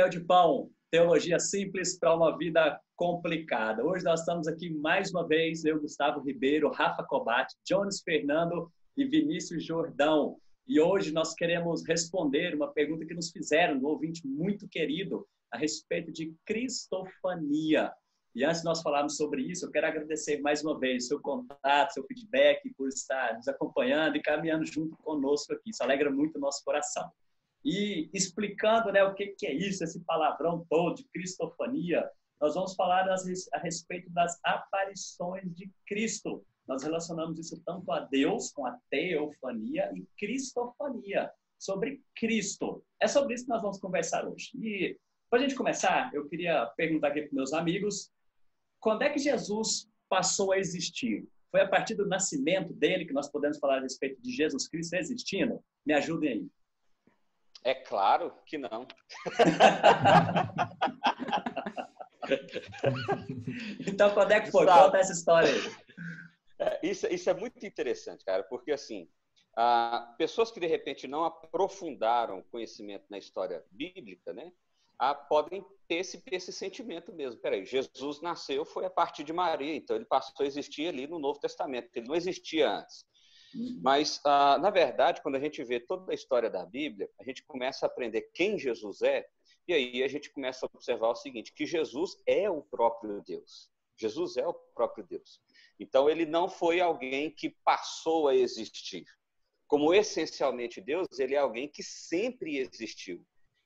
Papel de Pão, Teologia Simples para uma Vida Complicada. Hoje nós estamos aqui mais uma vez, eu, Gustavo Ribeiro, Rafa Cobate, Jones Fernando e Vinícius Jordão. E hoje nós queremos responder uma pergunta que nos fizeram, um ouvinte muito querido, a respeito de cristofania. E antes de nós falarmos sobre isso, eu quero agradecer mais uma vez seu contato, seu feedback, por estar nos acompanhando e caminhando junto conosco aqui. Isso alegra muito o nosso coração. E explicando né, o que, que é isso, esse palavrão todo de cristofania, nós vamos falar a respeito das aparições de Cristo. Nós relacionamos isso tanto a Deus, com a teofania, e cristofania, sobre Cristo. É sobre isso que nós vamos conversar hoje. E para a gente começar, eu queria perguntar aqui para meus amigos quando é que Jesus passou a existir? Foi a partir do nascimento dele que nós podemos falar a respeito de Jesus Cristo existindo? Me ajudem aí. É claro que não. então, quando é que foi? Sabe, Conta essa história aí. É, isso, isso é muito interessante, cara, porque assim, ah, pessoas que de repente não aprofundaram conhecimento na história bíblica, né? ah, podem ter esse, esse sentimento mesmo. Peraí, Jesus nasceu foi a partir de Maria, então ele passou a existir ali no Novo Testamento, ele não existia antes. Mas, ah, na verdade, quando a gente vê toda a história da Bíblia, a gente começa a aprender quem Jesus é, e aí a gente começa a observar o seguinte, que Jesus é o próprio Deus. Jesus é o próprio Deus. Então, ele não foi alguém que passou a existir. Como essencialmente Deus, ele é alguém que sempre existiu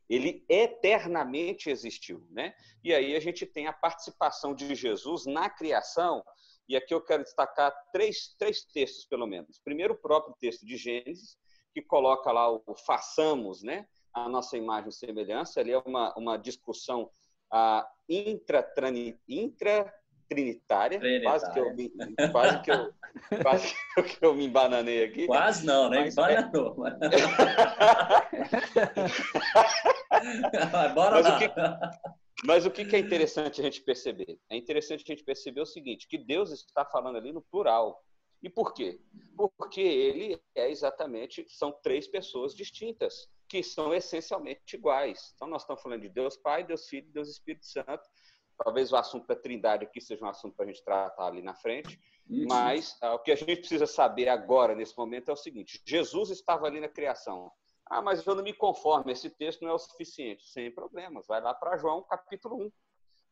ele eternamente existiu, né? E aí a gente tem a participação de Jesus na criação, e aqui eu quero destacar três, três textos, pelo menos. Primeiro, o próprio texto de Gênesis, que coloca lá o façamos, né? A nossa imagem e semelhança, ali é uma, uma discussão a intra, intra trinitária, quase que eu me, quase que eu, quase que eu me embananei aqui. Quase não, né? Mas, Embananou. Mas... Bora mas lá. O que, mas o que é interessante a gente perceber? É interessante a gente perceber o seguinte, que Deus está falando ali no plural. E por quê? Porque ele é exatamente, são três pessoas distintas, que são essencialmente iguais. Então, nós estamos falando de Deus Pai, Deus Filho, Deus Espírito Santo, Talvez o assunto da Trindade aqui seja um assunto para a gente tratar ali na frente. Isso. Mas uh, o que a gente precisa saber agora, nesse momento, é o seguinte: Jesus estava ali na criação. Ah, mas eu não me conformo, esse texto não é o suficiente. Sem problemas. Vai lá para João capítulo 1.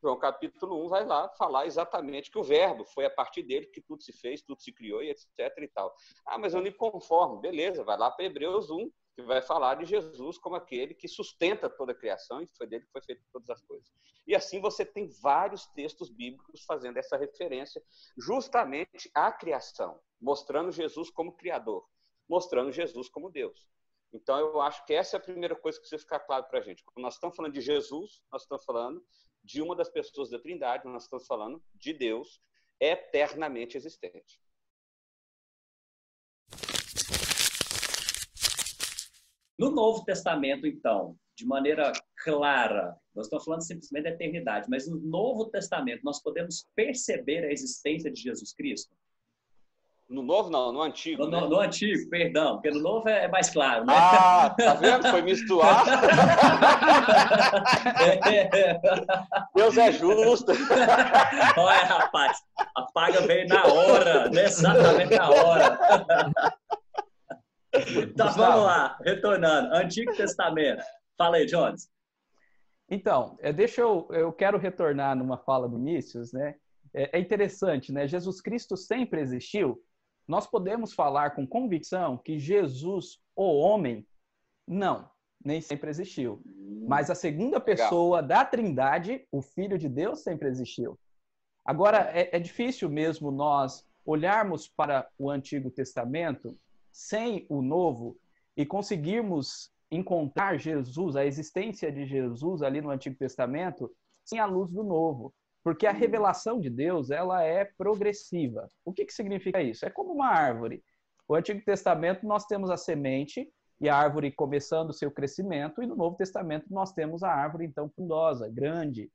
João capítulo 1 vai lá falar exatamente que o verbo foi a partir dele que tudo se fez, tudo se criou e etc e tal. Ah, mas eu não me conformo. Beleza, vai lá para Hebreus 1, que vai falar de Jesus como aquele que sustenta toda a criação e foi dele que foi feito todas as coisas. E assim você tem vários textos bíblicos fazendo essa referência justamente à criação, mostrando Jesus como criador, mostrando Jesus como Deus. Então eu acho que essa é a primeira coisa que precisa ficar claro para a gente. Quando nós estamos falando de Jesus, nós estamos falando de uma das pessoas da Trindade, nós estamos falando de Deus eternamente existente. No Novo Testamento, então, de maneira clara, nós estamos falando simplesmente da eternidade, mas no Novo Testamento nós podemos perceber a existência de Jesus Cristo? No Novo, não, no Antigo. No, né? no Antigo, perdão, porque no Novo é, é mais claro, né? Ah, tá vendo? Foi misturar. Deus é justo. Olha, rapaz, a paga veio na hora, né? exatamente na hora. Então vamos lá, retornando. Antigo Testamento. Fala aí, Jones. Então, é, deixa eu, eu quero retornar numa fala do Nícios, né? É, é interessante, né? Jesus Cristo sempre existiu. Nós podemos falar com convicção que Jesus, o homem, não, nem sempre existiu. Mas a segunda pessoa Legal. da Trindade, o Filho de Deus, sempre existiu. Agora, é, é difícil mesmo nós olharmos para o Antigo Testamento sem o novo e conseguirmos encontrar Jesus, a existência de Jesus ali no Antigo Testamento, sem a luz do novo. Porque a revelação de Deus, ela é progressiva. O que, que significa isso? É como uma árvore. No Antigo Testamento nós temos a semente e a árvore começando seu crescimento, e no Novo Testamento nós temos a árvore então frondosa, grande.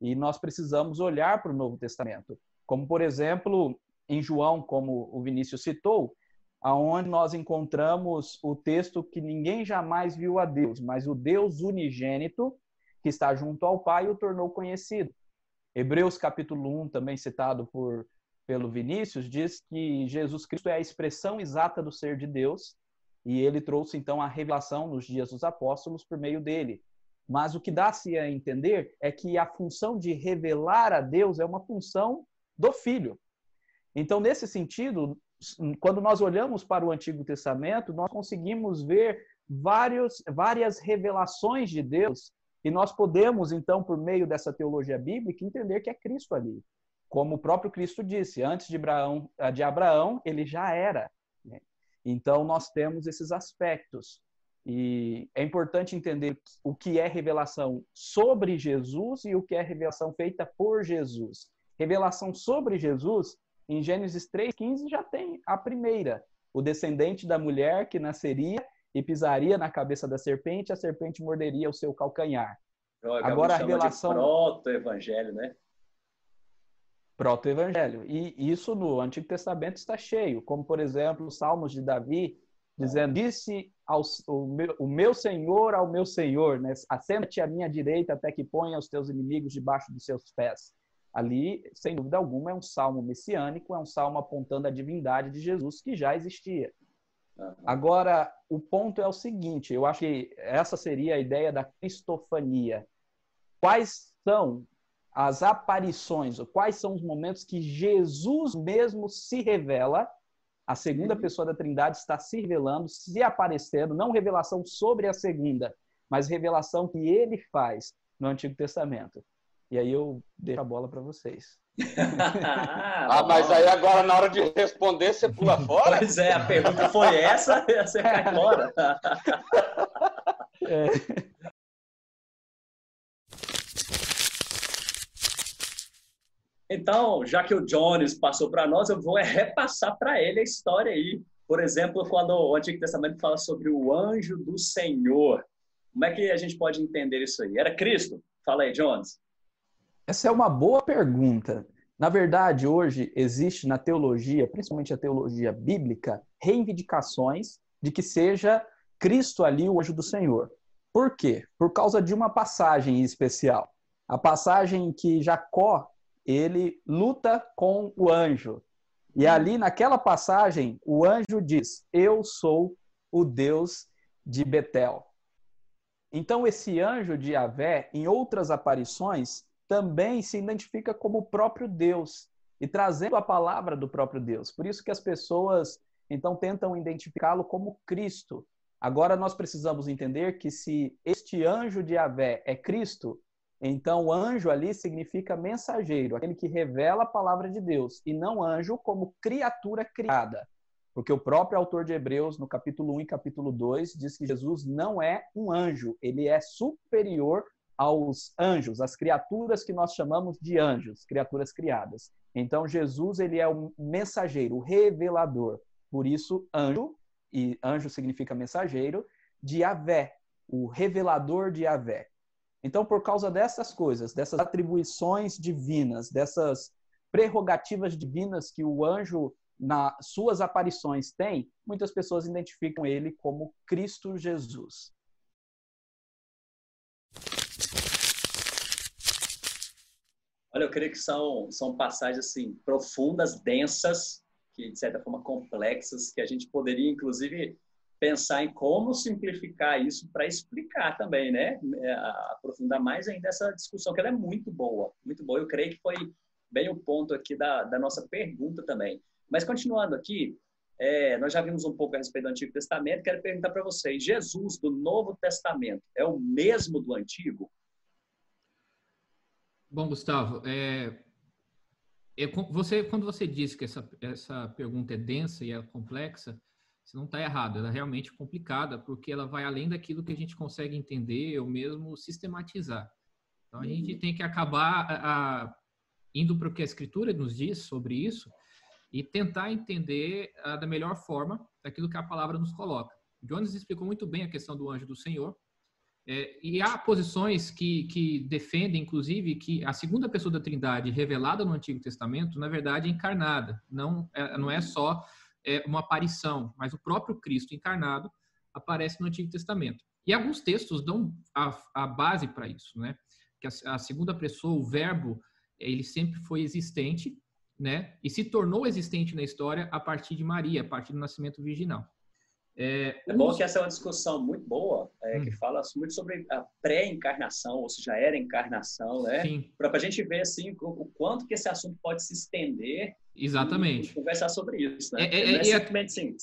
E nós precisamos olhar para o Novo Testamento. Como, por exemplo, em João, como o Vinícius citou, aonde nós encontramos o texto que ninguém jamais viu a Deus, mas o Deus unigênito que está junto ao Pai, o tornou conhecido. Hebreus capítulo 1, também citado por, pelo Vinícius, diz que Jesus Cristo é a expressão exata do ser de Deus e ele trouxe então a revelação nos dias dos apóstolos por meio dele. Mas o que dá-se a entender é que a função de revelar a Deus é uma função do Filho. Então, nesse sentido, quando nós olhamos para o Antigo Testamento, nós conseguimos ver vários, várias revelações de Deus e nós podemos, então, por meio dessa teologia bíblica, entender que é Cristo ali. Como o próprio Cristo disse, antes de Abraão, de Abraão ele já era. Né? Então, nós temos esses aspectos. E é importante entender o que é revelação sobre Jesus e o que é revelação feita por Jesus. Revelação sobre Jesus, em Gênesis 3,15, já tem a primeira: o descendente da mulher que nasceria e pisaria na cabeça da serpente, a serpente morderia o seu calcanhar. Agora a revelação proto-evangelho, né? Proto-evangelho. E isso no Antigo Testamento está cheio, como por exemplo, os Salmos de Davi, dizendo: Disse ao, o, meu, o meu Senhor ao meu Senhor, né? assenta-te à minha direita até que ponha os teus inimigos debaixo dos seus pés. Ali, sem dúvida alguma, é um salmo messiânico, é um salmo apontando a divindade de Jesus que já existia. Agora, o ponto é o seguinte: eu acho que essa seria a ideia da cristofania. Quais são as aparições, ou quais são os momentos que Jesus mesmo se revela? A segunda uhum. pessoa da Trindade está se revelando, se aparecendo, não revelação sobre a segunda, mas revelação que ele faz no Antigo Testamento. E aí eu deixo a bola para vocês. ah, mas aí agora na hora de responder você pula fora? Pois é, a pergunta foi essa, você cai fora. é. Então, já que o Jones passou para nós, eu vou repassar para ele a história aí. Por exemplo, quando o Antigo Testamento fala sobre o anjo do Senhor, como é que a gente pode entender isso aí? Era Cristo? Fala aí, Jones. Essa é uma boa pergunta. Na verdade, hoje existe na teologia, principalmente a teologia bíblica, reivindicações de que seja Cristo ali o anjo do Senhor. Por quê? Por causa de uma passagem especial. A passagem em que Jacó ele luta com o anjo. E ali naquela passagem, o anjo diz: "Eu sou o Deus de Betel". Então esse anjo de Yahvé, em outras aparições, também se identifica como o próprio Deus e trazendo a palavra do próprio Deus. Por isso que as pessoas então tentam identificá-lo como Cristo. Agora nós precisamos entender que se este anjo de Avé é Cristo, então anjo ali significa mensageiro, aquele que revela a palavra de Deus, e não anjo como criatura criada. Porque o próprio autor de Hebreus, no capítulo 1 e capítulo 2, diz que Jesus não é um anjo, ele é superior aos anjos, as criaturas que nós chamamos de anjos, criaturas criadas. Então Jesus ele é o mensageiro, o revelador. Por isso anjo e anjo significa mensageiro de Avé, o revelador de Avé. Então por causa dessas coisas, dessas atribuições divinas, dessas prerrogativas divinas que o anjo nas suas aparições tem, muitas pessoas identificam ele como Cristo Jesus. Olha, eu creio que são, são passagens assim profundas, densas, que de certa forma complexas, que a gente poderia inclusive pensar em como simplificar isso para explicar também, né? É, aprofundar mais ainda essa discussão, que ela é muito boa, muito boa. Eu creio que foi bem o ponto aqui da, da nossa pergunta também. Mas continuando aqui, é, nós já vimos um pouco a respeito do Antigo Testamento. Quero perguntar para vocês: Jesus do Novo Testamento é o mesmo do Antigo? Bom, Gustavo, é, é, você, quando você disse que essa, essa pergunta é densa e é complexa, você não está errado. Ela é realmente complicada, porque ela vai além daquilo que a gente consegue entender ou mesmo sistematizar. Então, a gente uhum. tem que acabar a, a, indo para o que a Escritura nos diz sobre isso e tentar entender a, da melhor forma daquilo que a palavra nos coloca. Jones explicou muito bem a questão do anjo do Senhor, é, e há posições que, que defendem, inclusive, que a segunda pessoa da Trindade revelada no Antigo Testamento, na verdade, é encarnada. Não é, não é só é, uma aparição, mas o próprio Cristo encarnado aparece no Antigo Testamento. E alguns textos dão a, a base para isso, né? que a, a segunda pessoa, o verbo, ele sempre foi existente, né? E se tornou existente na história a partir de Maria, a partir do nascimento virginal. É, é bom que essa é uma discussão muito boa, é, hum. que fala muito sobre a pré-encarnação, ou seja, era encarnação, né? Para a gente ver assim o, o, quanto que esse assunto pode se estender. Exatamente. E, conversar sobre isso, né? É, é, não é simplesmente assim,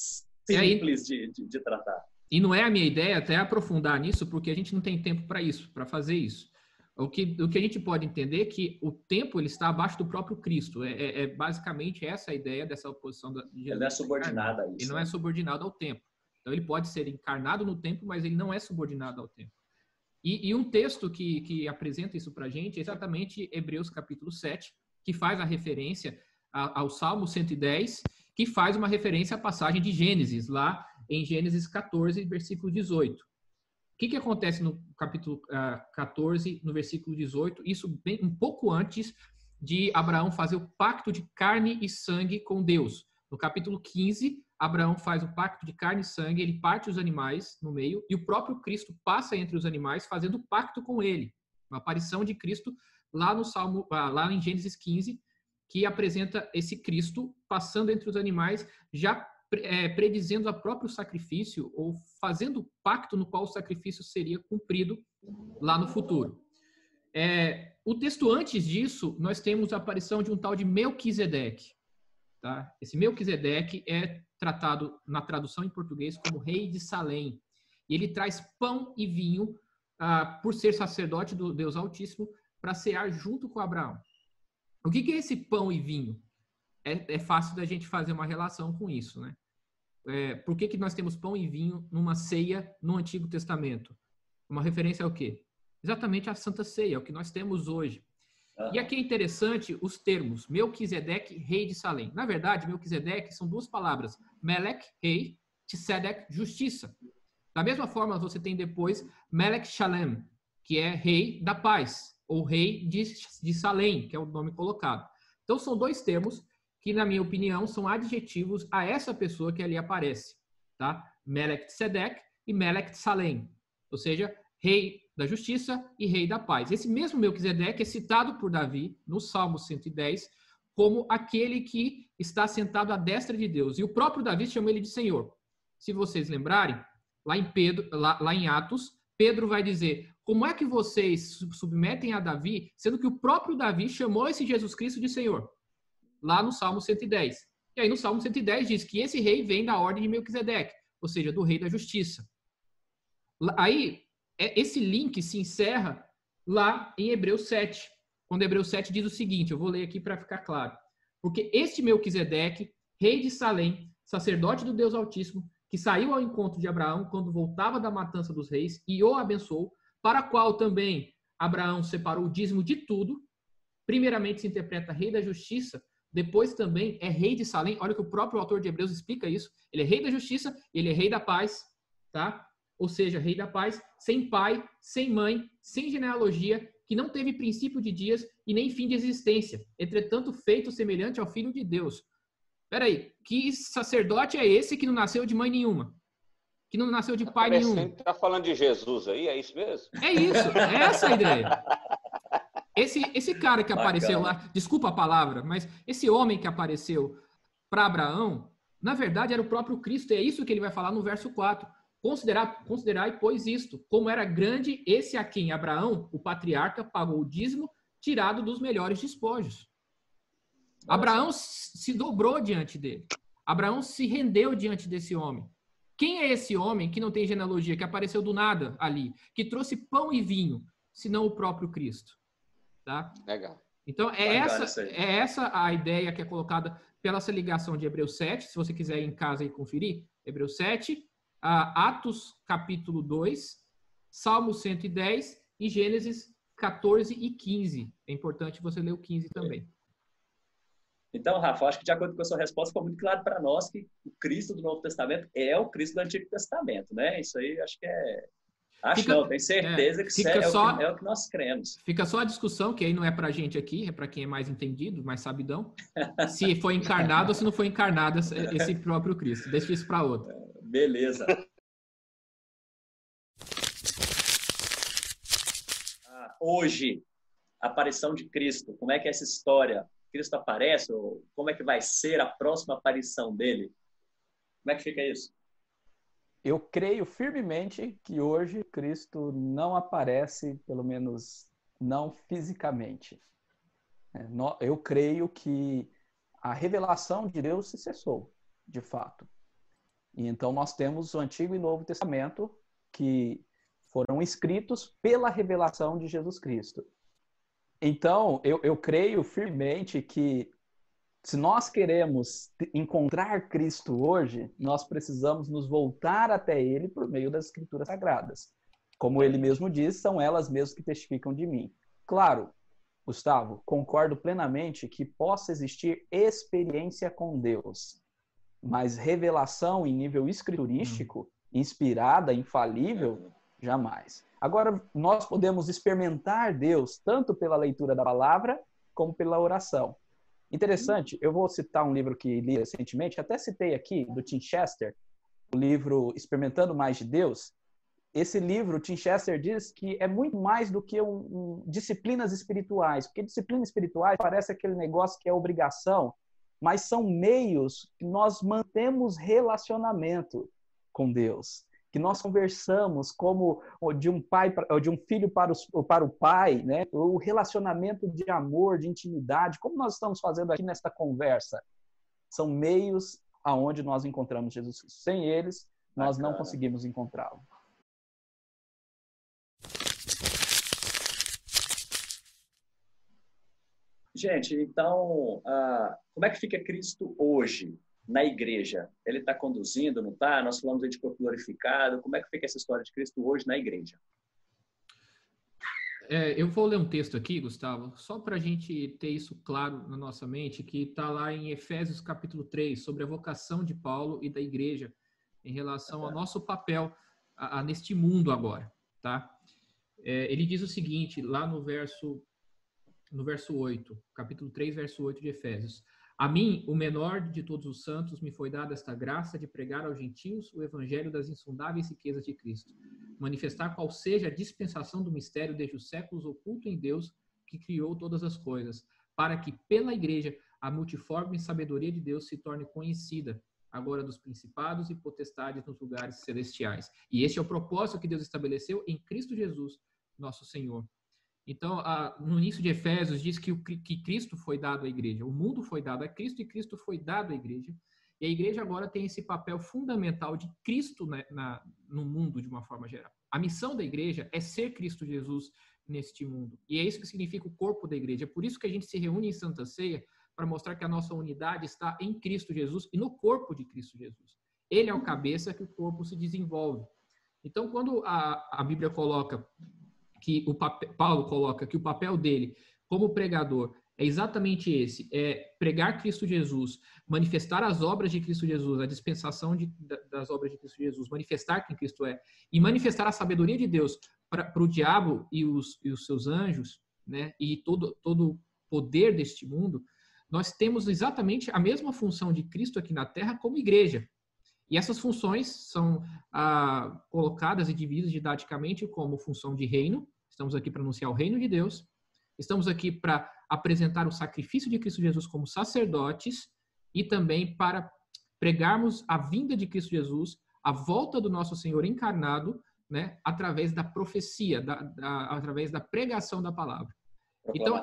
simples de, de, de tratar. E não é a minha ideia até aprofundar nisso, porque a gente não tem tempo para isso, para fazer isso. O que, o que a gente pode entender é que o tempo ele está abaixo do próprio Cristo. É, é, é basicamente essa a ideia dessa oposição de Jesus. Ele não é subordinado a isso. Ele não é né? subordinado ao tempo. Então ele pode ser encarnado no tempo, mas ele não é subordinado ao tempo. E, e um texto que, que apresenta isso para a gente é exatamente Hebreus capítulo 7, que faz a referência ao Salmo 110, que faz uma referência à passagem de Gênesis, lá em Gênesis 14, versículo 18. O que, que acontece no capítulo uh, ah, 14, no versículo 18? Isso bem, um pouco antes de Abraão fazer o pacto de carne e sangue com Deus. No capítulo 15, Abraão faz o pacto de carne e sangue, ele parte os animais no meio e o próprio Cristo passa entre os animais fazendo pacto com ele. Uma aparição de Cristo lá no Salmo, ah, lá em Gênesis 15, que apresenta esse Cristo passando entre os animais, já é, predizendo o próprio sacrifício ou fazendo o pacto no qual o sacrifício seria cumprido lá no futuro. É, o texto antes disso, nós temos a aparição de um tal de Melquisedeque. Tá? Esse Melquisedeque é tratado na tradução em português como rei de Salém. E ele traz pão e vinho ah, por ser sacerdote do Deus Altíssimo para cear junto com Abraão. O que, que é esse pão e vinho? É, é, fácil da gente fazer uma relação com isso, né? É, por que, que nós temos pão e vinho numa ceia no Antigo Testamento? Uma referência ao quê? Exatamente a Santa Ceia, é o que nós temos hoje. E aqui é interessante os termos Melquisedeque, rei de Salém. Na verdade, Melquisedeque são duas palavras. Melech, rei, Tsedek, justiça. Da mesma forma, você tem depois Melech Shalem, que é rei da paz, ou rei de, de Salém, que é o nome colocado. Então, são dois termos que, na minha opinião, são adjetivos a essa pessoa que ali aparece, tá? Melech Tzedek e Melech Salem, ou seja, rei da justiça e rei da paz. Esse mesmo Melquisedeque é citado por Davi no Salmo 110 como aquele que está sentado à destra de Deus. E o próprio Davi chama ele de Senhor. Se vocês lembrarem, lá em Pedro, lá, lá em Atos, Pedro vai dizer: "Como é que vocês submetem a Davi, sendo que o próprio Davi chamou esse Jesus Cristo de Senhor?" Lá no Salmo 110. E aí no Salmo 110 diz que esse rei vem da ordem de Melquisedeque, ou seja, do rei da justiça. Aí esse link se encerra lá em Hebreus 7, quando Hebreus 7 diz o seguinte, eu vou ler aqui para ficar claro. Porque este Melquisedeque, rei de Salém, sacerdote do Deus Altíssimo, que saiu ao encontro de Abraão quando voltava da matança dos reis e o abençoou, para qual também Abraão separou o dízimo de tudo, primeiramente se interpreta rei da justiça, depois também é rei de Salém. Olha que o próprio autor de Hebreus explica isso. Ele é rei da justiça, ele é rei da paz, tá? Ou seja, rei da paz, sem pai, sem mãe, sem genealogia, que não teve princípio de dias e nem fim de existência, entretanto feito semelhante ao Filho de Deus. Peraí, que sacerdote é esse que não nasceu de mãe nenhuma? Que não nasceu de pai nenhum? Está falando de Jesus aí, é isso mesmo? É isso, é essa a ideia. Esse, esse cara que apareceu lá, desculpa a palavra, mas esse homem que apareceu para Abraão, na verdade era o próprio Cristo, e é isso que ele vai falar no verso 4. Considerar, considerai, pois, isto, como era grande esse a quem Abraão, o patriarca, pagou o dízimo tirado dos melhores despojos. Abraão se dobrou diante dele. Abraão se rendeu diante desse homem. Quem é esse homem que não tem genealogia, que apareceu do nada ali, que trouxe pão e vinho, senão o próprio Cristo? Tá? Legal. Então, é essa, é essa a ideia que é colocada pela essa ligação de Hebreus 7, se você quiser ir em casa e conferir, Hebreus 7, Atos capítulo 2, Salmo 110 e Gênesis 14 e 15. É importante você ler o 15 também. Então, Rafa, acho que de acordo com a sua resposta, ficou muito claro para nós que o Cristo do Novo Testamento é o Cristo do Antigo Testamento, né? Isso aí acho que é. Acho fica, não, tenho certeza é, que é, só, o que, é o que nós cremos. Fica só a discussão, que aí não é para a gente aqui, é para quem é mais entendido, mais sabidão, se foi encarnado ou se não foi encarnado esse próprio Cristo. Deixa isso para outro. Beleza. Ah, hoje, aparição de Cristo? Como é que é essa história? Cristo aparece? Ou como é que vai ser a próxima aparição dele? Como é que fica isso? Eu creio firmemente que hoje Cristo não aparece, pelo menos não fisicamente. É, eu creio que a revelação de Deus se cessou, de fato. E então nós temos o Antigo e Novo Testamento que foram escritos pela revelação de Jesus Cristo. Então, eu, eu creio firmemente que se nós queremos encontrar Cristo hoje, nós precisamos nos voltar até Ele por meio das Escrituras Sagradas. Como ele mesmo diz, são elas mesmas que testificam de mim. Claro, Gustavo, concordo plenamente que possa existir experiência com Deus, mas revelação em nível escriturístico, inspirada, infalível, jamais. Agora, nós podemos experimentar Deus tanto pela leitura da palavra como pela oração. Interessante, eu vou citar um livro que li recentemente, até citei aqui, do Tim Chester, o livro Experimentando Mais de Deus. Esse livro, Tim Chester diz que é muito mais do que um, um, disciplinas espirituais, porque disciplinas espirituais parece aquele negócio que é obrigação, mas são meios que nós mantemos relacionamento com Deus que nós conversamos como de um pai de um filho para, o para o pai, né? O relacionamento de amor, de intimidade, como nós estamos fazendo aqui nesta conversa, são meios aonde nós encontramos Jesus. Sem eles, nós Bacana. não conseguimos encontrá-lo. Gente, então, uh, como é que fica Cristo hoje? na igreja? Ele está conduzindo, não está? Nós falamos de corpo glorificado. Como é que fica essa história de Cristo hoje na igreja? É, eu vou ler um texto aqui, Gustavo, só para a gente ter isso claro na nossa mente, que está lá em Efésios capítulo 3, sobre a vocação de Paulo e da igreja em relação ao nosso papel a, a, neste mundo agora, tá? É, ele diz o seguinte, lá no verso, no verso 8, capítulo 3, verso 8 de Efésios. A mim, o menor de todos os santos, me foi dada esta graça de pregar aos gentios o evangelho das insondáveis riquezas de Cristo, manifestar qual seja a dispensação do mistério desde os séculos oculto em Deus que criou todas as coisas, para que pela igreja a multiforme sabedoria de Deus se torne conhecida, agora dos principados e potestades nos lugares celestiais. E este é o propósito que Deus estabeleceu em Cristo Jesus, nosso Senhor. Então, a, no início de Efésios, diz que, o, que Cristo foi dado à igreja. O mundo foi dado a Cristo e Cristo foi dado à igreja. E a igreja agora tem esse papel fundamental de Cristo na, na, no mundo, de uma forma geral. A missão da igreja é ser Cristo Jesus neste mundo. E é isso que significa o corpo da igreja. É por isso que a gente se reúne em Santa Ceia para mostrar que a nossa unidade está em Cristo Jesus e no corpo de Cristo Jesus. Ele é o cabeça que o corpo se desenvolve. Então, quando a, a Bíblia coloca que o papel, Paulo coloca que o papel dele como pregador é exatamente esse: é pregar Cristo Jesus, manifestar as obras de Cristo Jesus, a dispensação de, das obras de Cristo Jesus, manifestar quem Cristo é e manifestar a sabedoria de Deus para o diabo e os, e os seus anjos, né? E todo todo poder deste mundo. Nós temos exatamente a mesma função de Cristo aqui na Terra como igreja. E essas funções são ah, colocadas e divididas didaticamente como função de reino. Estamos aqui para anunciar o reino de Deus. Estamos aqui para apresentar o sacrifício de Cristo Jesus como sacerdotes e também para pregarmos a vinda de Cristo Jesus, a volta do nosso Senhor encarnado, né, através da profecia, da, da, através da pregação da palavra. Então,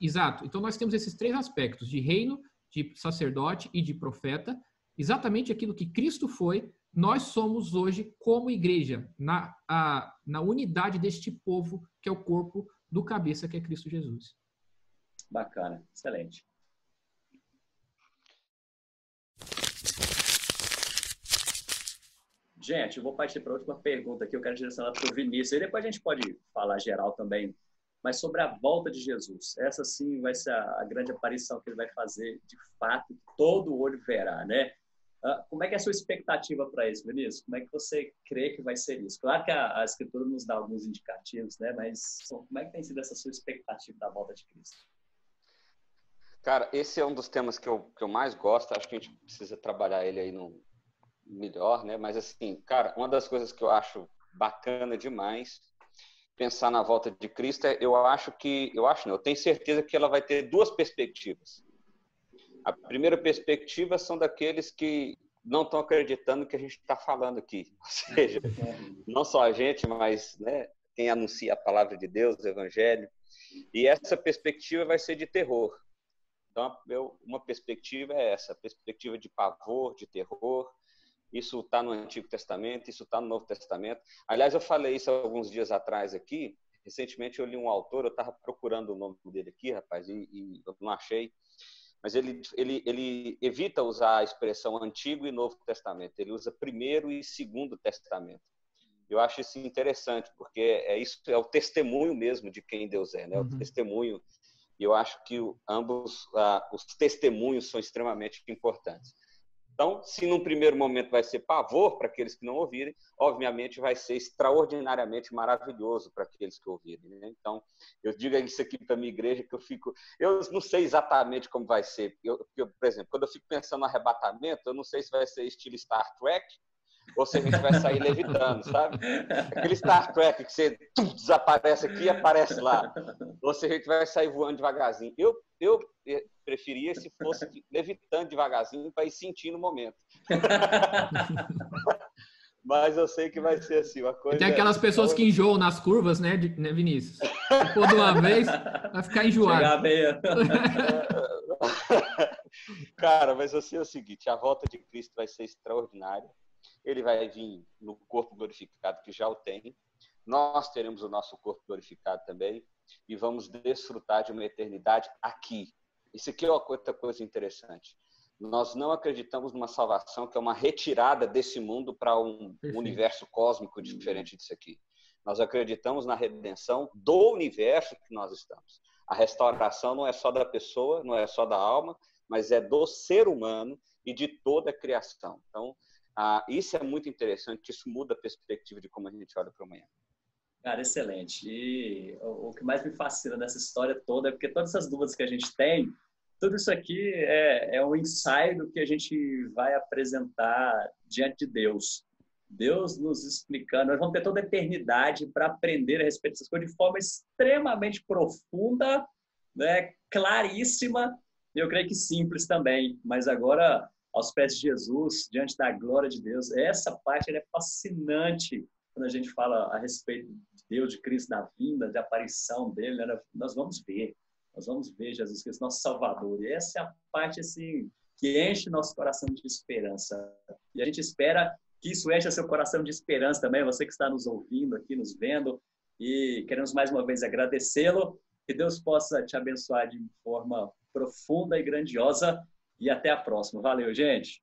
exato. Então nós temos esses três aspectos de reino, de sacerdote e de profeta exatamente aquilo que Cristo foi, nós somos hoje como igreja, na, a, na unidade deste povo, que é o corpo do cabeça, que é Cristo Jesus. Bacana, excelente. Gente, eu vou partir para a última pergunta aqui. Eu quero direcionar para o Vinícius. E depois a gente pode falar geral também, mas sobre a volta de Jesus. Essa sim vai ser a, grande aparição que ele vai fazer, de fato, todo olho verá, né? Ah, como é que é a sua expectativa para isso, Vinícius? Como é que você crê que vai ser isso? Claro que a, a, Escritura nos dá alguns indicativos, né? Mas como é que tem sido essa sua expectativa da volta de Cristo? Cara, esse é um dos temas que eu, que eu mais gosto. Acho que a gente precisa trabalhar ele aí no melhor, né? Mas assim, cara, uma das coisas que eu acho bacana demais pensar na volta de Cristo, é, eu acho que, eu acho não, eu tenho certeza que ela vai ter duas perspectivas. A primeira perspectiva são daqueles que não estão acreditando que a gente está falando aqui. Ou seja, não só a gente, mas né, quem anuncia a palavra de Deus, o Evangelho. E essa perspectiva vai ser de terror. Então, uma perspectiva é essa, perspectiva de pavor, de terror. Isso está no Antigo Testamento, isso está no Novo Testamento. Aliás, eu falei isso alguns dias atrás aqui. Recentemente eu li um autor, eu estava procurando o nome dele aqui, rapaz, e, e não achei mas ele, ele, ele evita usar a expressão Antigo e Novo Testamento, ele usa Primeiro e Segundo Testamento. Eu acho isso interessante, porque é isso é o testemunho mesmo de quem Deus é, né? Uhum. O testemunho. E eu acho que ambos ah, os testemunhos são extremamente importantes. Então, se num primeiro momento vai ser pavor para aqueles que não ouvirem, obviamente vai ser extraordinariamente maravilhoso para aqueles que ouvirem. Né? Então, eu digo isso aqui para minha igreja que eu fico, eu não sei exatamente como vai ser. Eu, eu, por exemplo, quando eu fico pensando no arrebatamento, eu não sei se vai ser estilo Star Trek ou se a gente vai sair levitando, sabe? Aquele Star Trek que você tum, desaparece aqui e aparece lá. Ou se a gente vai sair voando devagarzinho. Eu, eu preferia se fosse levitando devagarzinho para ir sentindo o momento. Mas eu sei que vai ser assim, uma coisa... Tem aquelas pessoas que enjoam nas curvas, né, né Vinícius? Por de uma vez, vai ficar enjoado. Cara, mas eu sei o seguinte, a volta de Cristo vai ser extraordinária ele vai vir no corpo glorificado que já o tem. Nós teremos o nosso corpo glorificado também e vamos desfrutar de uma eternidade aqui. Isso aqui é outra coisa interessante. Nós não acreditamos numa salvação que é uma retirada desse mundo para um Perfeito. universo cósmico diferente disso aqui. Nós acreditamos na redenção do universo que nós estamos. A restauração não é só da pessoa, não é só da alma, mas é do ser humano e de toda a criação. Então, ah, isso é muito interessante, isso muda a perspectiva de como a gente olha para amanhã. Cara, excelente. E o, que mais me fascina nessa história toda é porque todas essas dúvidas que a gente tem, tudo isso aqui é, é um ensaio que a gente vai apresentar diante de Deus. Deus nos explicando, nós vamos ter toda a eternidade para aprender a respeito dessas coisas de forma extremamente profunda, né, claríssima, e eu creio que simples também. Mas agora aos pés de Jesus, diante da glória de Deus. Essa parte é fascinante quando a gente fala a respeito de Deus, de Cristo, da vinda, de aparição dele. Nós vamos ver, nós vamos ver Jesus Cristo, nosso Salvador. E essa é a parte assim que enche nosso coração de esperança. E a gente espera que isso encha seu coração de esperança também, você que está nos ouvindo aqui, nos vendo. E queremos mais uma vez agradecê-lo. Que Deus possa te abençoar de forma profunda e grandiosa e até a próxima. Valeu, gente!